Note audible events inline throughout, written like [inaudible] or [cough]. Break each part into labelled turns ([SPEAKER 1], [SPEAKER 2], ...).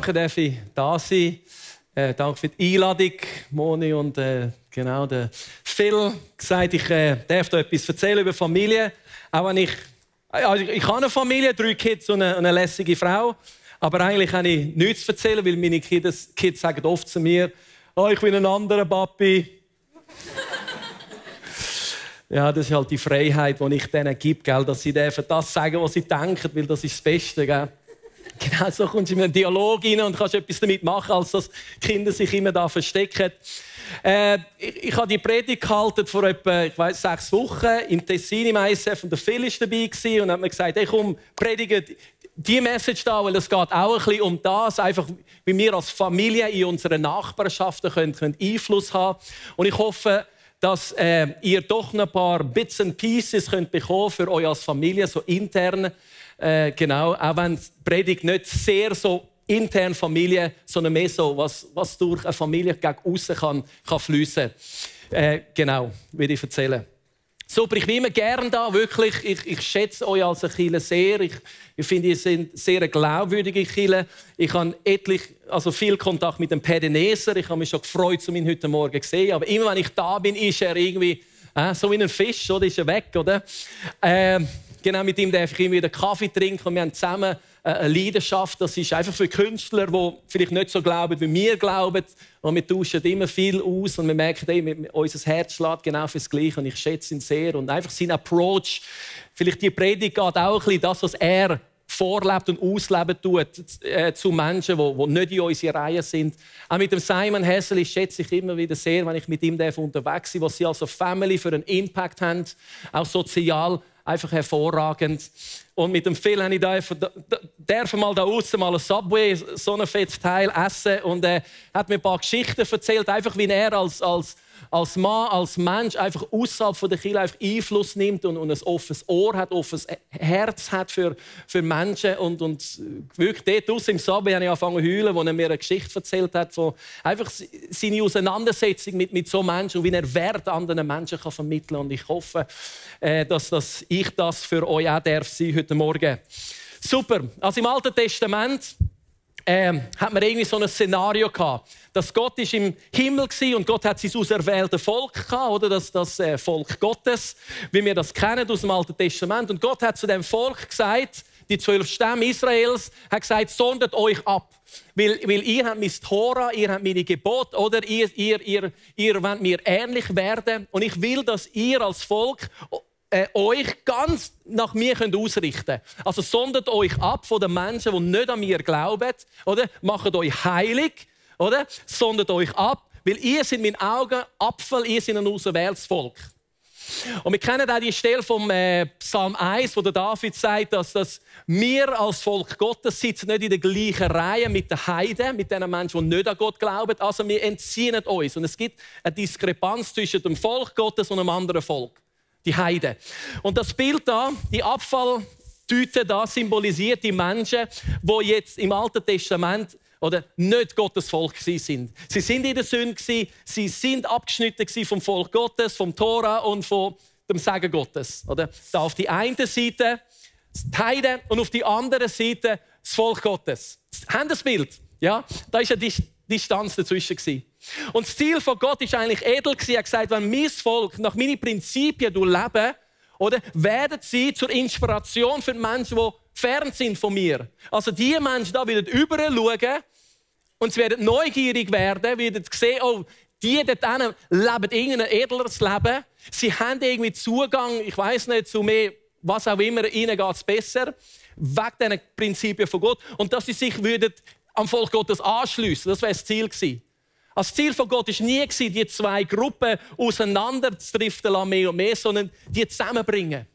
[SPEAKER 1] Danke, dass ich da sein. Äh, danke für die Einladung, Moni und äh, genau der Phil gesagt, ich äh, darf da etwas erzählen über Familie, auch wenn ich also ich, ich habe eine Familie, drei Kids und eine, eine lässige Frau, aber eigentlich habe ich nichts zu erzählen, weil meine Kids, Kids sagen oft zu mir, oh, ich bin ein anderer Papi. [laughs] Ja, das ist halt die Freiheit, die ich denen gebe, gell? dass sie das sagen, was sie denken, weil das ist das Beste. Gell? Genau so kommst du in einen Dialog rein und kannst etwas damit machen, als dass die Kinder sich immer da verstecken. Äh, ich, ich habe die Predigt gehalten vor etwa, ich weiß, sechs Wochen im Tessin im ISF und der Phil war dabei gewesen und hat mir gesagt, hey, komm, predige die Message da, weil es geht auch ein bisschen um das, einfach wie wir als Familie in unseren Nachbarschaften können, können Einfluss haben. Und ich hoffe, dass äh, ihr doch ein paar Bits and Pieces könnt bekommen für euch als Familie, so intern. Äh, genau, auch wenn die Predigt nicht sehr so intern Familie, sondern mehr so, was, was durch eine Familie gegen außen kann, kann fließen. Äh, genau, würde ich erzählen. Super, ich bin immer gern da, wirklich. Ich, ich schätze euch als Kille sehr. Ich, ich finde, ihr seid sehr glaubwürdige Kille. Ich habe etlich, also viel Kontakt mit dem Pedeneser. Ich habe mich schon gefreut, um ihn heute Morgen zu sehen. Aber immer wenn ich da bin, ist er irgendwie äh, so wie ein Fisch, oder? Ist er weg, oder? Ähm, genau, mit ihm darf ich immer wieder Kaffee trinken und wir haben zusammen äh, eine Leidenschaft. Das ist einfach für Künstler, die vielleicht nicht so glauben, wie wir glauben. Und wir tauschen immer viel aus und wir merken, ey, unser Herz schlägt genau fürs Gleiche und ich schätze ihn sehr. Und einfach sein Approach, vielleicht die Predigt geht auch ein bisschen das, was er vorlebt und ausleben tut äh, zu Menschen, die, nicht in unserer Reihe sind. Auch mit dem Simon Hessel schätze ich immer wieder sehr, wenn ich mit ihm unterwegs bin, was sie als Family für einen Impact haben, auch sozial einfach hervorragend. Und mit dem Phil habe ich da, darf mal da außen mal ein Subway, so ein fettes Teil essen und er hat mir ein paar Geschichten erzählt, einfach wie er als, als als Mann, als Mensch einfach außerhalb von der Kirche einfach Einfluss nimmt und, und ein offenes Ohr hat, offenes Herz hat für, für Menschen. Und, und wirklich dort aus im Sabbat habe ich angefangen zu heulen, wo er mir eine Geschichte erzählt hat, wo einfach seine Auseinandersetzung mit, mit so Menschen und wie er Wert anderen Menschen kann vermitteln kann. Und ich hoffe, äh, dass, dass ich das für euch auch darf sein heute Morgen. Super. Also im Alten Testament ähm, hat man irgendwie so ein Szenario gehabt, dass Gott ist im Himmel war und Gott hat sein auserwählte Volk gehabt, oder das, das äh, Volk Gottes, wie wir das kennen aus dem Alten Testament. Und Gott hat zu dem Volk gesagt, die zwölf Stämme Israels, hat gesagt, sondert euch ab. Weil, weil ihr habt mein Tora, ihr habt meine Gebote, oder? Ihr, ihr, ihr, ihr wollt mir ähnlich werden. Und ich will, dass ihr als Volk äh, euch ganz nach mir könnt ausrichten. Also sondert euch ab von den Menschen, die nicht an mir glauben. Oder? Macht euch heilig. Oder? Sondert euch ab. Weil ihr in meinen Augen Apfel, ihr seid ein auserwähltes Volk. Und wir kennen auch die Stelle vom äh, Psalm 1, wo der David sagt, dass, dass wir als Volk Gottes sitzen nicht in der gleichen Reihe mit den Heiden, mit den Menschen, die nicht an Gott glauben. Also wir entziehen uns. Und es gibt eine Diskrepanz zwischen dem Volk Gottes und einem anderen Volk die Heide. Und das Bild da, die Abfalltüte da, symbolisiert die Menschen, wo jetzt im Alten Testament oder nicht Gottes Volk sind. Sie sind in der Sünde, sie sind abgeschnitten vom Volk Gottes, vom Tora und vom dem Segen Gottes. Oder? Da auf die eine Seite die Heide und auf die andere Seite das Volk Gottes. Haben das Bild? Ja, da ist eine Distanz dazwischen. Und das Ziel von Gott ist eigentlich edel gewesen. Er hat gesagt, wenn mein Volk nach meinen Prinzipien leben, oder, werden sie zur Inspiration für Menschen, die fern sind von mir. Also die Menschen da werden überall schauen und sie werden neugierig werden, werden sehen, oh, die dort leben irgendein edleres Leben. Sie haben irgendwie Zugang, ich weiß nicht, zu mehr, was auch immer, ihnen geht es besser, wegen diesen Prinzipien von Gott. Und dass sie sich würden am Volk Gottes anschliessen. Das wäre das Ziel gewesen. Das Ziel von Gott war nie, die zwei Gruppen auseinanderzudriften, mehr und mehr, sondern die zusammenbringen.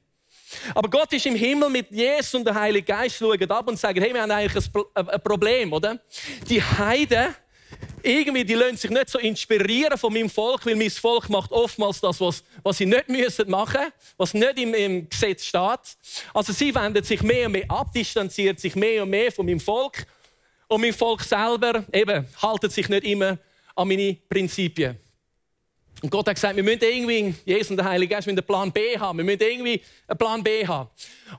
[SPEAKER 1] Aber Gott ist im Himmel mit Jesus und der Heilige Geist, schauen ab und sagen, hey, wir haben eigentlich ein Problem, oder? Die Heiden, irgendwie, die lassen sich nicht so inspirieren von meinem Volk, weil mein Volk macht oftmals das, was, was sie nicht müssen machen, was nicht im, im Gesetz steht. Also sie wenden sich mehr und mehr ab, distanziert sich mehr und mehr von meinem Volk. Und mein Volk selber eben haltet sich nicht immer an meine Prinzipien. Und Gott hat gesagt, wir müssen irgendwie, Jesus und der Heilige Geist, einen Plan B haben. Wir müssen irgendwie einen Plan B haben.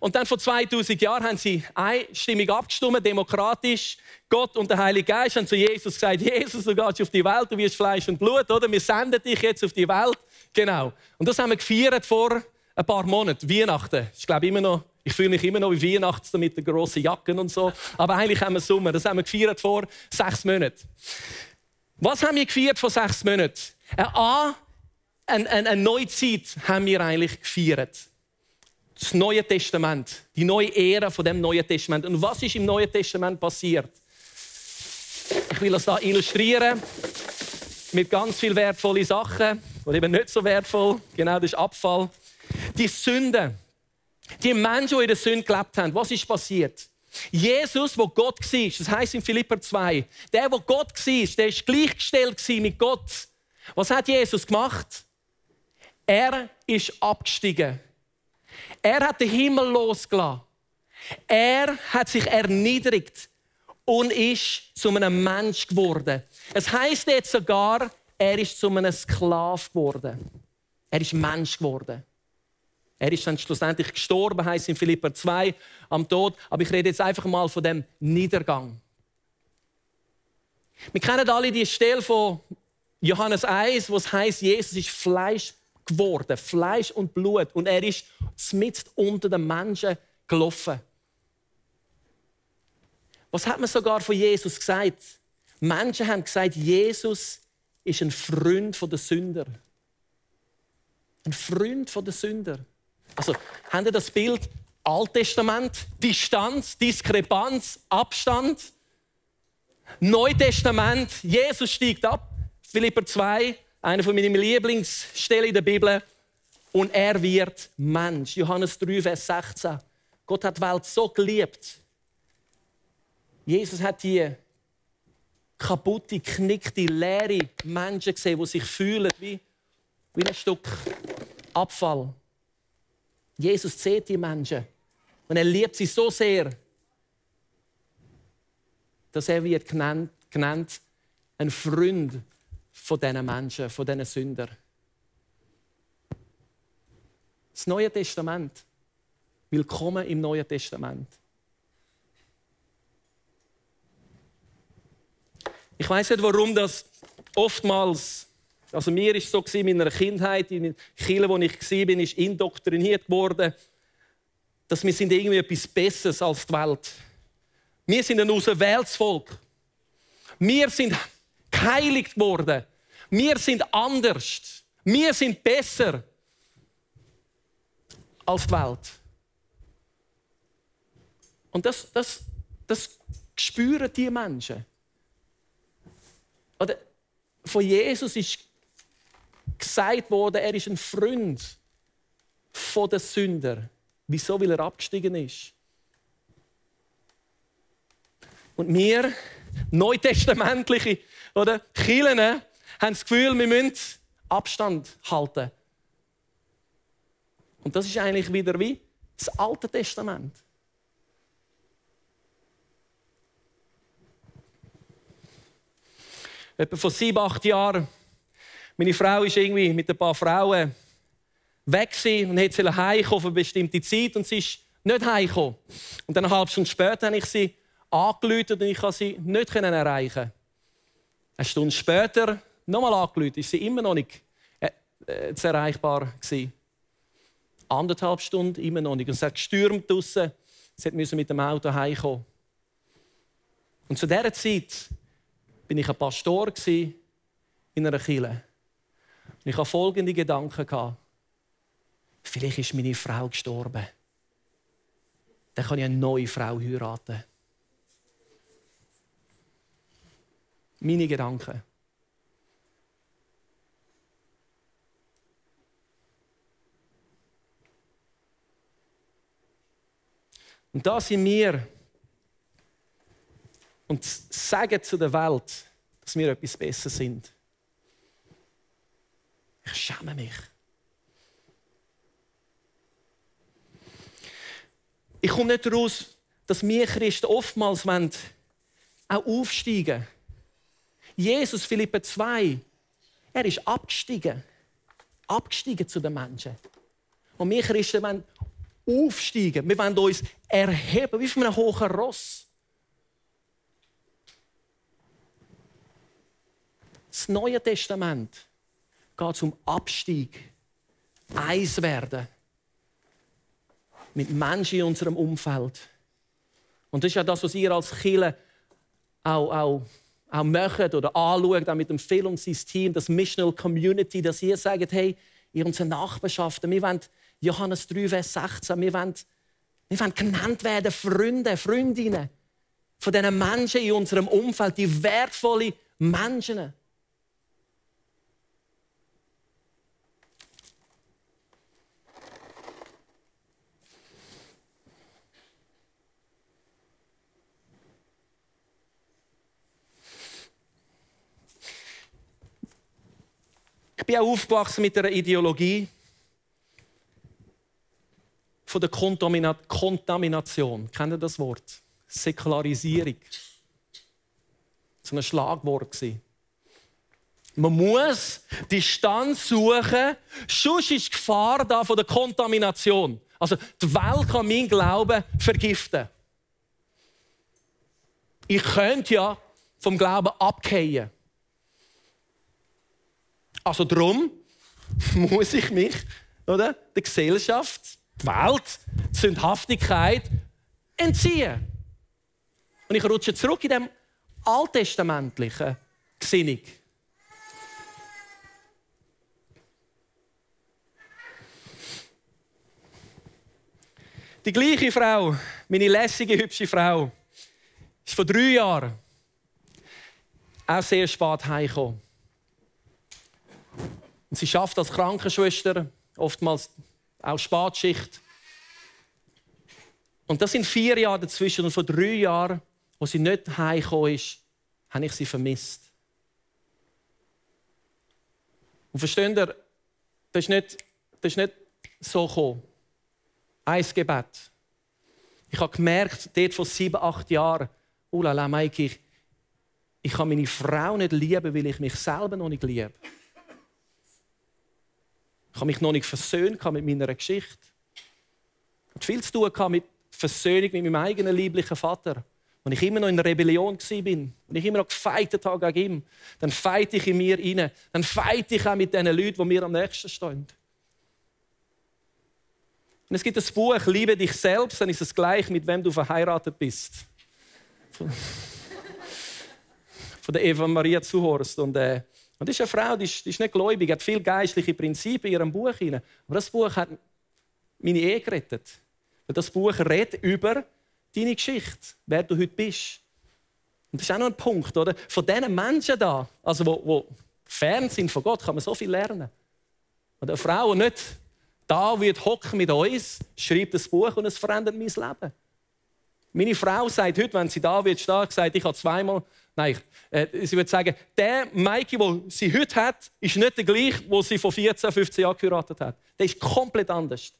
[SPEAKER 1] Und dann vor 2000 Jahren haben sie einstimmig abgestimmt, demokratisch. Gott und der Heilige Geist haben zu Jesus gesagt, Jesus, du gehst auf die Welt, du wirst Fleisch und Blut, oder? Wir senden dich jetzt auf die Welt. Genau. Und das haben wir gefeiert vor ein paar Monaten, Weihnachten. Ich glaube immer noch, ich fühle mich immer noch wie Weihnachten mit den grossen Jacken und so. Aber eigentlich haben wir Sommer. Das haben wir gefeiert vor sechs Monaten. Was haben wir gefeiert vor sechs Monaten? Eine, A, eine, eine, neue Zeit haben wir eigentlich gefeiert. Das Neue Testament, die neue Ära von dem Neuen Testament. Und was ist im Neuen Testament passiert? Ich will das da illustrieren mit ganz viel wertvolle Sachen oder eben nicht so wertvoll. Genau, das ist Abfall. Die Sünde, die Menschen, die in der Sünde gelebt haben, was ist passiert? Jesus, wo Gott war, das heißt in Philipper 2, der, wo Gott war, der ist gleichgestellt mit Gott. Was hat Jesus gemacht? Er ist abgestiegen. Er hat den Himmel losgelassen. Er hat sich erniedrigt und ist zu einem Mensch geworden. Es heißt jetzt sogar, er ist zu einem Sklav geworden. Er ist Mensch geworden. Er ist dann schlussendlich gestorben, heißt in Philipper 2, am Tod. Aber ich rede jetzt einfach mal von dem Niedergang. Wir kennen alle die Stelle von Johannes 1, wo es heißt, Jesus ist Fleisch geworden, Fleisch und Blut. Und er ist mitten unter den Menschen gelaufen. Was hat man sogar von Jesus gesagt? Menschen haben gesagt, Jesus ist ein Freund der Sünder. Ein Freund der Sünder. Also, haben ihr das Bild Alttestament, Distanz, Diskrepanz, Abstand? Neutestament, Jesus steigt ab, Philipper 2, eine von meinen Lieblingsstellen in der Bibel. Und er wird Mensch. Johannes 3, Vers 16. Gott hat die Welt so geliebt. Jesus hat die kaputte, knickte, leere Menschen gesehen, die sich fühlen wie, wie ein Stück Abfall. Jesus sieht die Menschen und er liebt sie so sehr, dass er wird genannt, genannt ein Freund von diesen Menschen, von diesen Sündern. Das Neue Testament. Willkommen im Neuen Testament. Ich weiß nicht, warum das oftmals, also mir ist so in meiner Kindheit, in der Kirche, wo ich war, bin indoktriniert worden, dass wir sind irgendwie etwas Besseres als die Welt. Wir sind ein auserwähltes. Wir sind geheiligt worden. Wir sind anders. Wir sind besser als die Welt. Und das, das, das spüren die Menschen. Oder von Jesus ist gesagt worden, er ist ein Freund von den Sünder. Wieso? Weil er abgestiegen ist. Und wir, neutestamentliche oder Kirchen, haben das Gefühl, wir müssen Abstand halten. Und das ist eigentlich wieder wie das Alte Testament. Etwa vor sieben, acht Jahren. Meine Frau ist irgendwie mit ein paar Frauen weg und wollte heimkommen für eine bestimmte Zeit und sie ist nicht heimgekommen. Und dann eine halbe Stunde später habe ich sie angerufen und ich konnte sie nicht erreichen. Eine Stunde später nochmal angerufen, ist sie immer noch nicht äh, äh, erreichbar gewesen. Anderthalb Stunden immer noch nicht. Und es hat gestürmt draussen. Sie musste mit dem Auto heimkommen. Und zu dieser Zeit bin ich ein Pastor in einer Kirche. Und ich hatte folgende Gedanken. Vielleicht ist meine Frau gestorben. Dann kann ich eine neue Frau heiraten. Meine Gedanken. Und da sind wir und sagen zu der Welt, dass wir etwas besser sind. Schäme mich. Ich komme nicht daraus, dass wir Christen oftmals wollen, auch aufsteigen Jesus, Philippe 2, er ist abgestiegen. Abgestiegen zu den Menschen. Und wir Christen wollen aufsteigen. Wir wollen uns erheben, wie von einem hohen Ross. Das Neue Testament geht zum Abstieg. Eins werden. Mit Menschen in unserem Umfeld. Und das ist ja das, was ihr als Killer auch, auch, auch macht oder anschaut, auch mit dem Phil und seinem Team, das Missional Community, dass ihr sagt, hey, in unseren Nachbarschaften, wir wollen Johannes 3, Vers 16, wir wollen, wir wollen genannt werden Freunde, Freundinnen von diesen Menschen in unserem Umfeld, die wertvolle Menschen. Ich bin auch aufgewachsen mit einer Ideologie von der Kontamina Kontamination. Kennt ihr das Wort? Säkularisierung. Das war ein Schlagwort. Man muss Distanz suchen, sonst ist die Gefahr da von der Kontamination. Also die Welt kann meinen Glauben vergiften. Ich könnte ja vom Glauben abkehren. Also darum [laughs] muss ich mich oder, der Gesellschaft, die Welt, die Sündhaftigkeit entziehen. Und ich rutsche zurück in dem alttestamentlichen Gesinnung. Die gleiche Frau, meine lässige, hübsche Frau, ist vor drei Jahren auch sehr spät heimgekommen. Sie schafft als Krankenschwester, oftmals auch Spatschicht. Und das sind vier Jahre dazwischen. Und vor drei Jahren, wo sie nicht heimgekommen ist, habe ich sie vermisst. Und versteht ihr, das ist nicht, das ist nicht so gekommen. Ein Gebet. Ich habe gemerkt, dort vor sieben, acht Jahren, la la, Mike, ich, ich kann meine Frau nicht lieben, weil ich mich selber noch nicht liebe. Ich habe mich noch nicht versöhnt mit meiner Geschichte. Und viel zu tun mit Versöhnung mit meinem eigenen lieblichen Vater. Und ich immer noch in Rebellion war und ich immer noch gefeitet habe gegen ihn, dann feite ich in mir rein. Dann feite ich auch mit den Leuten, die mir am nächsten stehen. Und es gibt das Buch Liebe dich selbst, dann ist es gleich, mit wem du verheiratet bist. Von der Eva Maria Zuhorst. Und äh, und das ist eine Frau, die ist, die ist nicht gläubig, hat viele geistliche Prinzipien in ihrem Buch. Hinein. Aber das Buch hat meine Ehe gerettet. Weil das Buch redet über deine Geschichte, wer du heute bist. Und das ist auch noch ein Punkt, oder? Von diesen Menschen da, also wo, wo fern sind von Gott, kann man so viel lernen. Und eine Frau, die nicht da wird hocken mit uns, schreibt das Buch und es verändert mein Leben. Meine Frau sagt heute, wenn sie da wird stehen, gesagt, ich habe zweimal Nein, äh, sie würde sagen, der Mikey, den sie heute hat, ist nicht der gleiche, den sie vor 14, 15 Jahren geheiratet hat. Der ist komplett anders.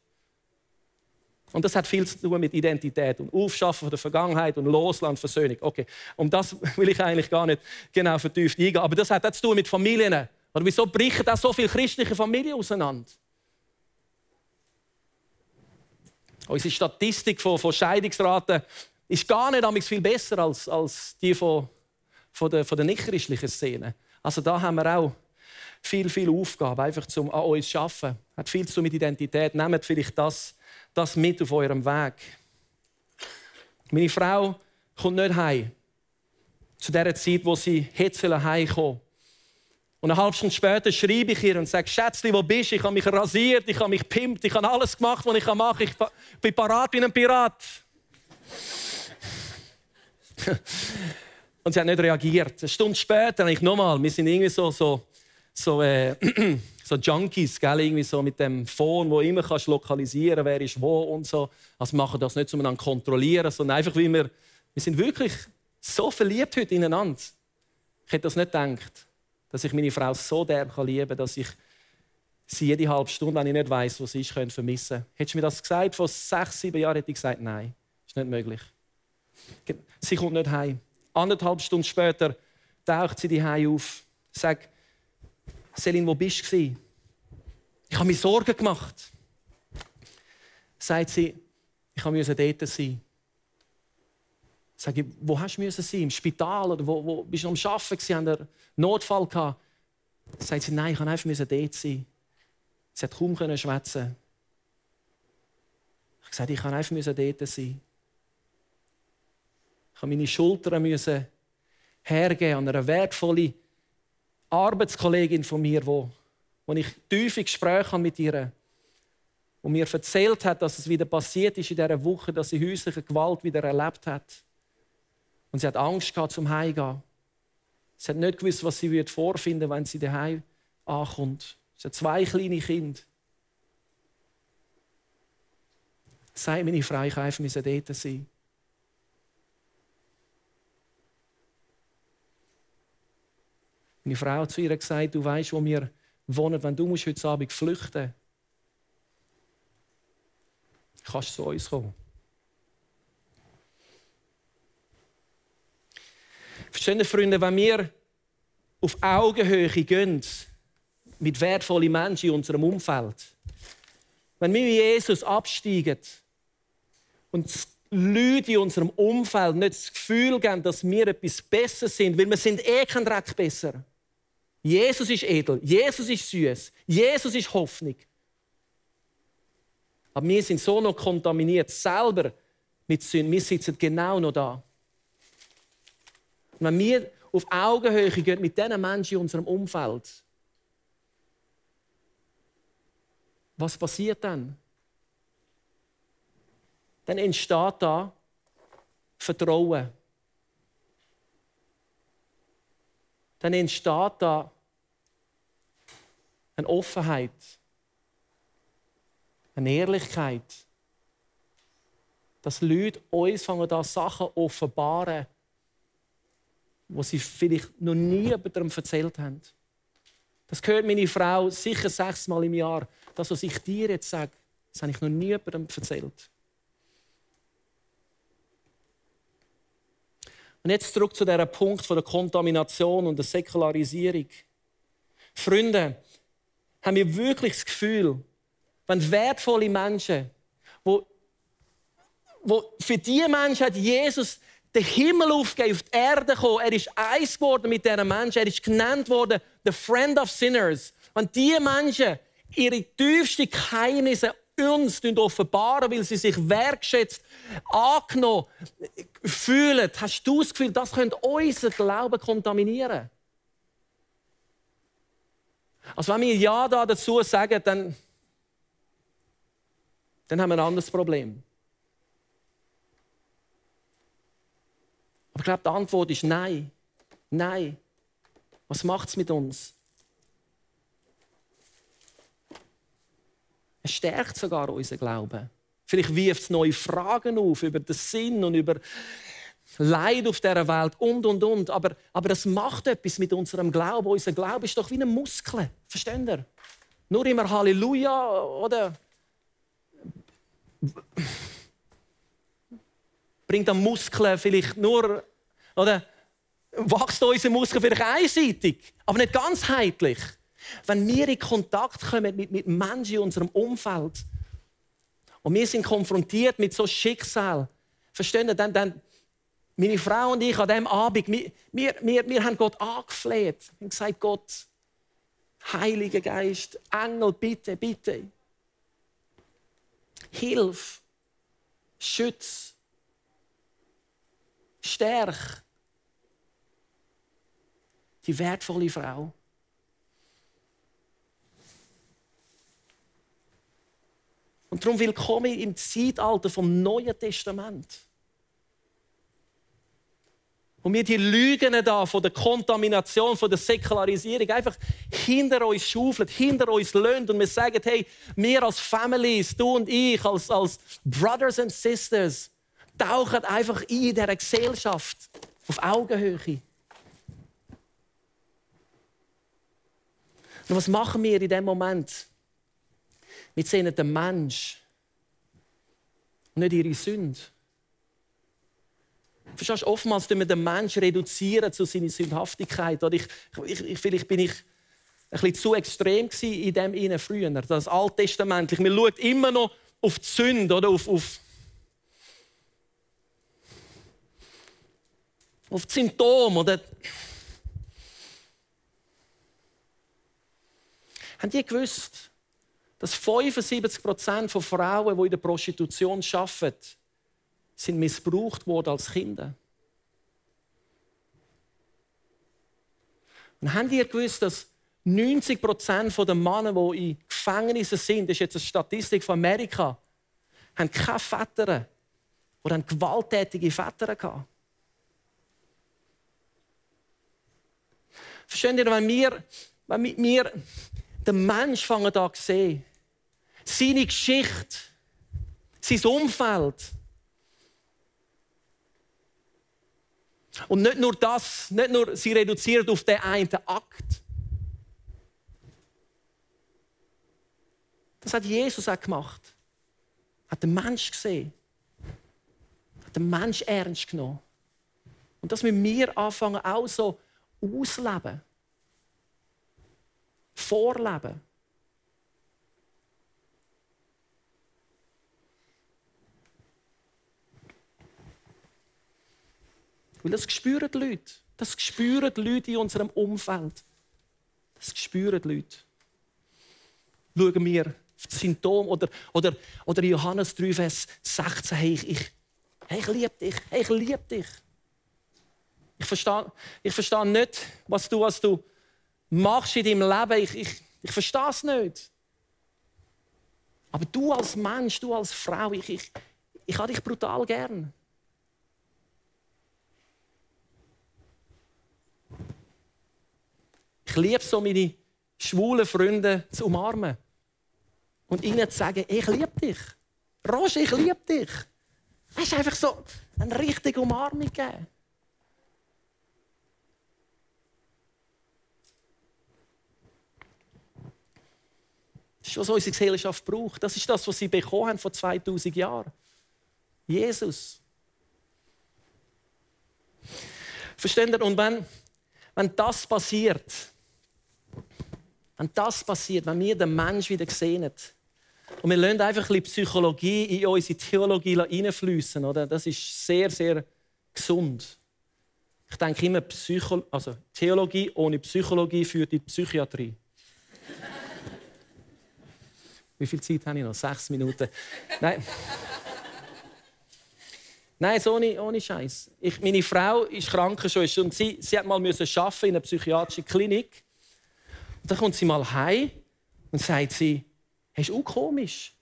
[SPEAKER 1] Und das hat viel zu tun mit Identität und Aufschaffen von der Vergangenheit und Loslassen, Versöhnung. Okay, um das [laughs] will ich eigentlich gar nicht genau vertieft eingehen. Aber das hat auch zu tun mit Familien. Oder wieso brechen auch so viele christliche Familien auseinander? Unsere Statistik von, von Scheidungsraten ist gar nicht viel besser als, als die von von der, von der nichtchristlichen Szene. Also da haben wir auch viel, viel Aufgaben, einfach zum an uns zu arbeiten. Hat viel zu mit Identität. Nehmt vielleicht das, das mit auf eurem Weg. Meine Frau kommt nicht heim. Zu der Zeit, wo sie hätte heimkommen und eine halbe Stunde später schreibe ich ihr und sage, Schätzli, wo bist du? Ich habe mich rasiert, ich habe mich pimpt, ich habe alles gemacht, was ich machen kann. Ich bin parat wie ein Pirat. Und sie hat nicht reagiert. Eine Stunde später, ich nochmal, wir sind irgendwie so, so, so, äh, [clears throat] so Junkies, gell? irgendwie so mit dem Phone, wo immer kannst lokalisieren, wer ist wo und so. Also machen das nicht, um dann kontrollieren, sondern einfach, wie wir, wir sind wirklich so verliebt heute ineinander. Ich hätte das nicht gedacht, dass ich meine Frau so derb lieben kann, dass ich sie jede halbe Stunde, wenn ich nicht weiß, wo sie ist, könnte vermissen. Hättest du mir das gesagt vor sechs, sieben Jahren, hätte ich gesagt, nein, ist nicht möglich. Sie kommt nicht heim. Anderthalb Stunden später taucht sie die auf. Sagt, Selin, wo bist du? Ich habe mir Sorgen gemacht. Sagt sie, ich musste dort sein. Sag ich, wo hast du sein? Im Spital? Oder wo, wo bist du am Arbeiten? Haben einen Notfall gehabt? Sagt sie, nein, ich kann einfach dort sein. Sie hat kaum schwätzen. Ich gesagt, ich kann einfach dort sein. Ich musste meine Schultern hergeben an eine wertvolle Arbeitskollegin von mir, wo, wo ich tiefe Gespräche mit ihr und mir erzählt hat, dass es wieder passiert ist in dieser Woche, dass sie häusliche Gewalt wieder erlebt hat. Und sie hat Angst gehabt zum Heimgehen. Sie hat nicht gewusst, was sie wird vorfinden, wenn sie daheim ankommt. Sie hat zwei kleine Kinder. Sei meine ich einfach dort sein. Meine Frau hat zu ihr gesagt, du weißt, wo wir wohnen, wenn du musst heute Abend flüchten kannst du zu uns kommen. Verstehen Freunde, wenn wir auf Augenhöhe gehen mit wertvollen Menschen in unserem Umfeld, wenn wir wie Jesus absteigen und Leute in unserem Umfeld nicht das Gefühl geben, dass wir etwas besser sind, weil wir sind eh kein Dreck besser. Jesus ist edel, Jesus ist süß, Jesus ist Hoffnung. Aber wir sind so noch kontaminiert, selber mit Sünden. Wir sitzen genau noch da. Und wenn wir auf Augenhöhe gehen mit diesen Menschen in unserem Umfeld, was passiert dann? Dann entsteht da Vertrauen. Dann entsteht da eine Offenheit, eine Ehrlichkeit, dass Leute uns fangen da Sachen offenbaren, wo sie vielleicht noch nie jemandem erzählt haben. Das hört meine Frau sicher sechsmal im Jahr. Das, was ich dir jetzt sage, das habe ich noch nie jemandem erzählt. Und jetzt zurück zu diesem Punkt der Kontamination und der Säkularisierung. Freunde, haben wir wirklich das Gefühl, wenn wertvolle Menschen, wo, wo für diese Menschen hat Jesus den Himmel aufgegeben, auf die Erde gekommen, er ist eins geworden mit diesen Menschen, er ist genannt worden, the friend of sinners. Wenn diese Menschen ihre tiefsten Geheimnisse uns offenbaren, weil sie sich wertschätzt, angenommen fühlen, hast du das Gefühl, das könnte unser Glauben kontaminieren? Also wenn wir Ja da dazu sagen, dann, dann haben wir ein anderes Problem. Aber ich glaube, die Antwort ist Nein. Nein. Was macht es mit uns? Es stärkt sogar unseren Glauben. Vielleicht wirft es neue Fragen auf über den Sinn und über Leid auf dieser Welt und, und, und. Aber, aber das macht etwas mit unserem Glauben. Unser Glaube ist doch wie ein Muskel. Versteht ihr? Nur immer Halleluja oder bringt dann Muskeln vielleicht nur oder wächst unser Muskel vielleicht einseitig, aber nicht ganzheitlich. Wenn wir in Kontakt kommen mit, mit Menschen in unserem Umfeld und wir sind konfrontiert mit so Schicksal, verstehen dann, dann, meine Frau und ich an diesem Abend, wir, wir, wir, haben Gott angefleht. Haben gesagt, Gott, Heiliger Geist, Engel, bitte, bitte. Hilf, schütz, stärk die wertvolle Frau. Und darum willkommen im Zeitalter vom Neuen Testament. Und wir die Lügen da von der Kontamination, von der Säkularisierung einfach hinter uns schaufeln, hinter uns löhnt und wir sagen, hey, wir als Families, du und ich, als, als Brothers and Sisters, tauchen einfach ein in dieser Gesellschaft auf Augenhöhe. Und was machen wir in dem Moment? Wir sehen den Mensch nicht ihre Sünde. Verstehst du, oftmals reduzieren wir den Menschen reduzieren zu seiner Sündhaftigkeit. Oder ich, ich, vielleicht bin ich ein bisschen zu extrem in dem ihnen früher. Das Alttestamentlich. Man schaut immer noch auf die Sünde oder auf, auf, auf die Symptome. Oder Haben die gewusst, dass 75 Prozent von Frauen, die in der Prostitution arbeiten, sind missbraucht worden als Kinder? Und haben die gewusst, dass 90 Prozent der Männer, die in Gefängnissen sind, das ist jetzt eine Statistik von Amerika, haben keine Väter oder haben gewalttätige Väter gehabt. Verstehen ihr, wenn wir, wenn wir den Mensch fangen da sehen. Seine Geschichte, sein Umfeld. Und nicht nur das, nicht nur sie reduziert auf den einen Akt. Das hat Jesus auch gemacht. Hat den Mensch gesehen. Hat den Mensch ernst genommen. Und das müssen wir anfangen, auch so ausleben vorleben. Weil das spüren die Leute. Das spüren die Leute in unserem Umfeld. Das spüren die Leute. Schauen wir auf das Symptom oder, oder, oder Johannes 3, Vers 16. Hey, ich, ich, hey, ich liebe dich. Hey, ich liebe dich. Ich verstehe, ich verstehe nicht, was du, was du machst in deinem Leben. Ich, ich, ich verstehe es nicht. Aber du als Mensch, du als Frau, ich, ich, ich habe dich brutal gern. Ich liebe so meine schwulen Freunde zu umarmen und ihnen zu sagen, ich liebe dich. Roger, ich liebe dich. Es ist einfach so eine richtige Umarmung geben. Das ist, was unsere Gesellschaft braucht. Das ist das, was sie bekommen haben vor 2000 Jahren. Jesus. Versteht ihr? Und wenn, wenn das passiert, wenn das passiert, wenn wir den Menschen wieder sehen und wir lassen einfach ein Psychologie in unsere Theologie hineinfließen, oder? Das ist sehr, sehr gesund. Ich denke immer, Psycho also Theologie ohne Psychologie führt in die Psychiatrie. [laughs] Wie viel Zeit habe ich noch? Sechs Minuten. Nein. Nein, so ohne, ohne Scheiß. meine Frau ist Krankenschwester und sie, sie hat mal arbeiten in einer psychiatrischen Klinik. Und dann kommt sie mal heim und sagt sie, hey, ist auch komisch.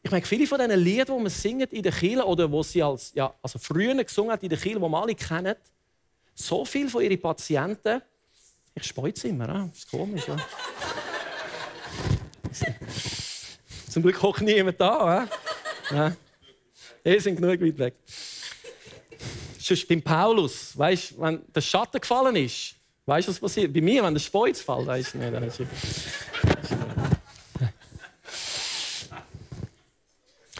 [SPEAKER 1] Ich meine, viele von diesen Liedern, die man singt in der Kirche oder wo sie als, ja, also früher gesungen hat in der Kirche, die wir alle kennen, so viele von ihren Patienten, ich speuze immer, das ist komisch. Ja. [laughs] Zum Glück hockt niemand da. Ja. Die sind genug weit weg. Sonst beim Paulus, weißt, wenn der Schatten gefallen ist, weißt du, was passiert? Bei mir, wenn der Speuz fällt, weißt du nicht.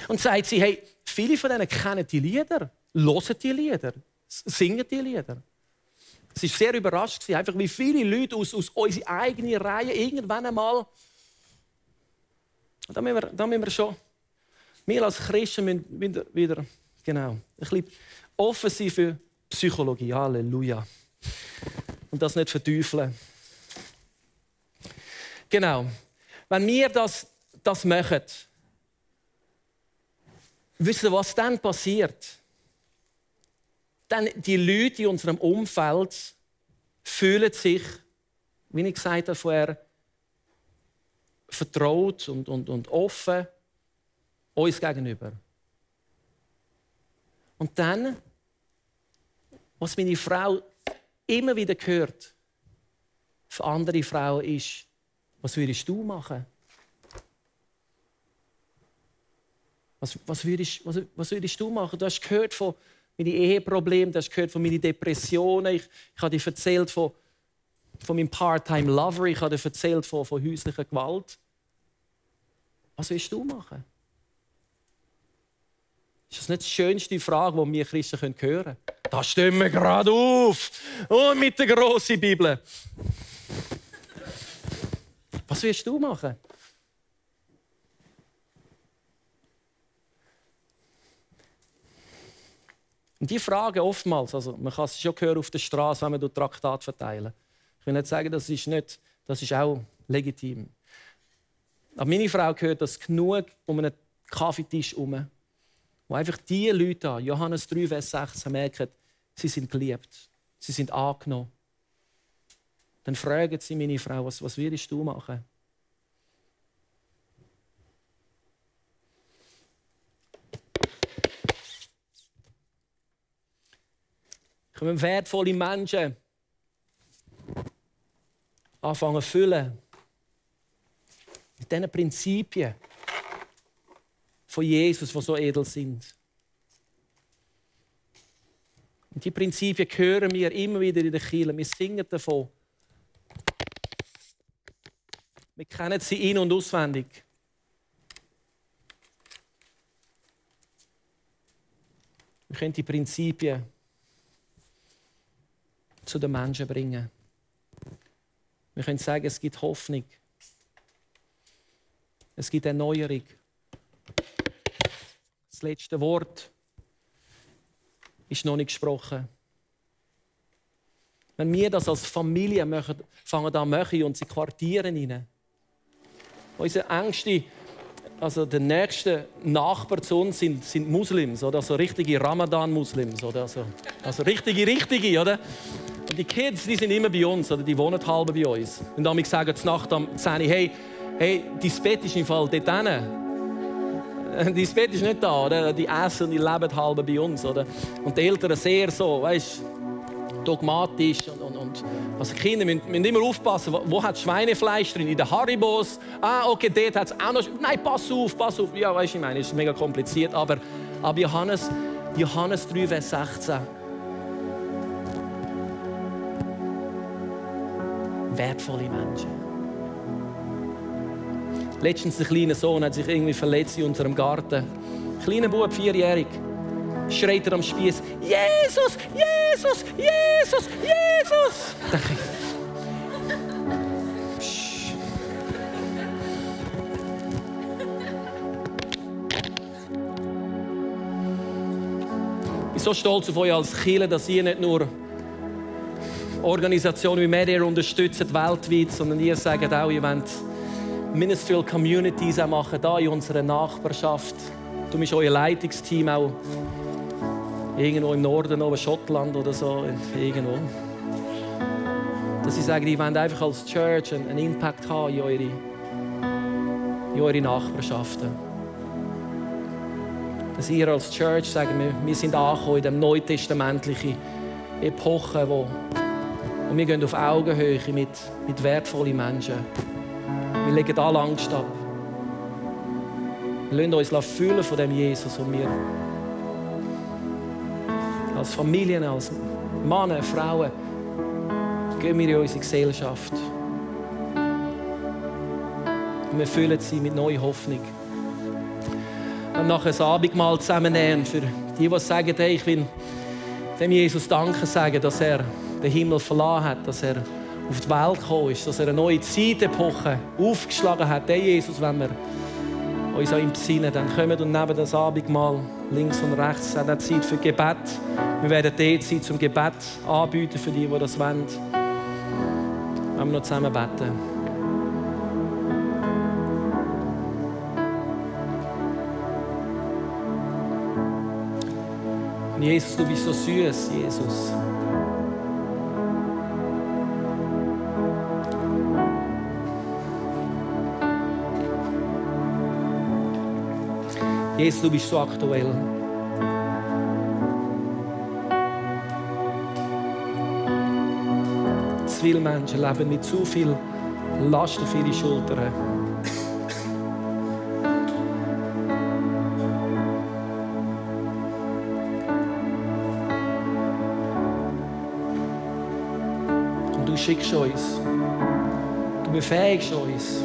[SPEAKER 1] Und sagt sie, hey, viele von denen kennen die Lieder, hören die Lieder, singen die Lieder. Es war sehr überrascht, einfach wie viele Leute aus, aus unserer eigenen Reihe irgendwann einmal da müssen wir, da müssen wir schon, wir als Christen müssen wieder, wieder genau, ein bisschen offen sein für Psychologie. Halleluja. Und das nicht verteufeln. Genau. Wenn wir das, das machen, wissen was dann passiert? Dann die Leute in unserem Umfeld fühlen sich, wie ich gesagt habe vorher, vertraut und, und, und offen uns gegenüber. Und dann was meine Frau immer wieder hört für andere Frauen ist, was würdest du machen? Was, was, würdest, was, was würdest du machen? Du hast gehört von meinen Eheproblemen, du hast gehört von meinen Depressionen. Ich, ich habe dir erzählt von, von meinem Part-Time-Lover, ich habe dir erzählt von, von häuslicher Gewalt. Was willst du machen? Ist das nicht die schönste Frage, die wir Christen hören können? Da stehen wir gerade auf und mit der grossen Bibel. Was willst du machen? Und die Frage oftmals, also man kann es schon hören auf der Straße, wenn man Traktat verteilen. Ich will nicht sagen, das ist nicht, das ist auch legitim. Aber meine Frau gehört das genug um einen Kaffeetisch herum, wo einfach die Leute, Johannes 3, Vers 16, merken, sie sind geliebt, sie sind angenommen. Dann fragen sie meine Frau, was, was würdest du machen? Können wertvolle Menschen anfangen zu füllen mit diesen Prinzipien von Jesus, die so edel sind. Und die Prinzipien hören wir immer wieder in der Kirche. Wir singen davon. Wir kennen sie in- und auswendig. Wir können die Prinzipien zu den Menschen bringen. Wir können sagen, es gibt Hoffnung. Es gibt Erneuerung. Das letzte Wort ist noch nicht gesprochen. Wenn wir das als Familie machen, fangen an machen und sie quartieren rein, Unsere Ängste, also der nächste Nachbar zu uns sind, sind Muslims, oder? Also richtige Ramadan-Muslims, oder? Also, also richtige, richtige, oder? Und die Kids, die sind immer bei uns, oder? Die wohnen halb bei uns. Und dann sagen sie Nacht am 10 hey, hey, dein Bett ist im Fall dort hinten. [laughs] Dein Bett ist nicht da, oder? Die essen die leben halb bei uns, oder? Und die Eltern sehr so, weißt dogmatisch und, und, und also Kinder müssen, müssen, immer aufpassen, wo, wo hat Schweinefleisch drin? In den Haribos? Ah, okay, dort hat es auch noch... Nein, pass auf, pass auf. Ja, weißt du, ich meine, es ist mega kompliziert, aber, aber Johannes, Johannes 3, Vers 16. Wertvolle Menschen. Letztens ein kleiner Sohn hat sich irgendwie verletzt in unserem Garten. Kleiner Bub, vierjährig schreit er am Spieß: Jesus, Jesus, Jesus, Jesus! Ich bin so stolz auf euch als Kirche, dass ihr nicht nur Organisationen wie Media unterstützt weltweit, sondern ihr sagt auch, ihr wollt Ministerial Communities auch machen, da in unserer Nachbarschaft. Du bist euer Leitungsteam auch irgendwo im Norden, oben Schottland oder so, irgendwo. Dass sie sagen, die wollen einfach als Church einen Impact haben in eure, in eure Nachbarschaften. Dass ihr als Church sagen, wir, wir sind angekommen in der neutestamentlichen Epoche, wo und wir gehen auf Augenhöhe mit, mit wertvollen Menschen. Wir legen alle Angst ab. Wir lassen uns fühlen von dem Jesus und wir als Familien, als Männer, Frauen, gehen wir in unsere Gesellschaft. Und wir füllen sie mit neuer Hoffnung. Und nachher ein Abendmahl zusammennehmen für die, die sagen, hey, ich will dem Jesus Danke sagen, dass er den Himmel verlassen hat, dass er auf die Welt gekommen ist, dass er eine neue Zeitepoche aufgeschlagen hat. Hey Jesus, wenn wir uns an ihm besinnen, dann kommen und neben das Abendmahl links und rechts. Hat auch Zeit für Gebet. Wir werden dort Zeit zum Gebet anbieten für die, die das wollen. Wenn wir noch zusammen beten. Jesus, du bist so süß, Jesus. Jesus, du bist so aktuell. Ganz viele Menschen leben mit zu viel Last auf ihre Schultern. Und du schickst uns, du befähigst uns,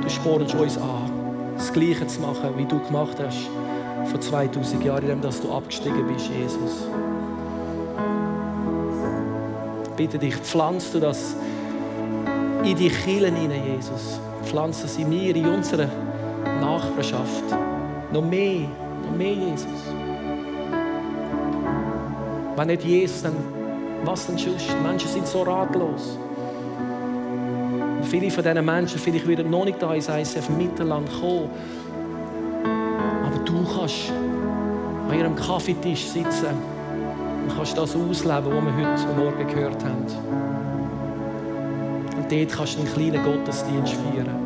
[SPEAKER 1] du spornst uns an, das Gleiche zu machen, wie du gemacht hast vor 2000 Jahren, indem dass du abgestiegen bist, Jesus. Ich bitte dich, pflanzt du das in die Kielen hinein, Jesus. Pflanzt das in mir, in unserer Nachbarschaft. Noch mehr, noch mehr, Jesus. Wenn nicht Jesus, dann was denn sonst? Die Menschen sind so ratlos. Viele von diesen Menschen, vielleicht würden noch nicht da ins ICF Mittelland kommen, du kannst an ihrem Kaffeetisch sitzen und kannst das ausleben, was wir heute Morgen gehört haben. Und dort kannst du einen kleinen Gottesdienst feiern.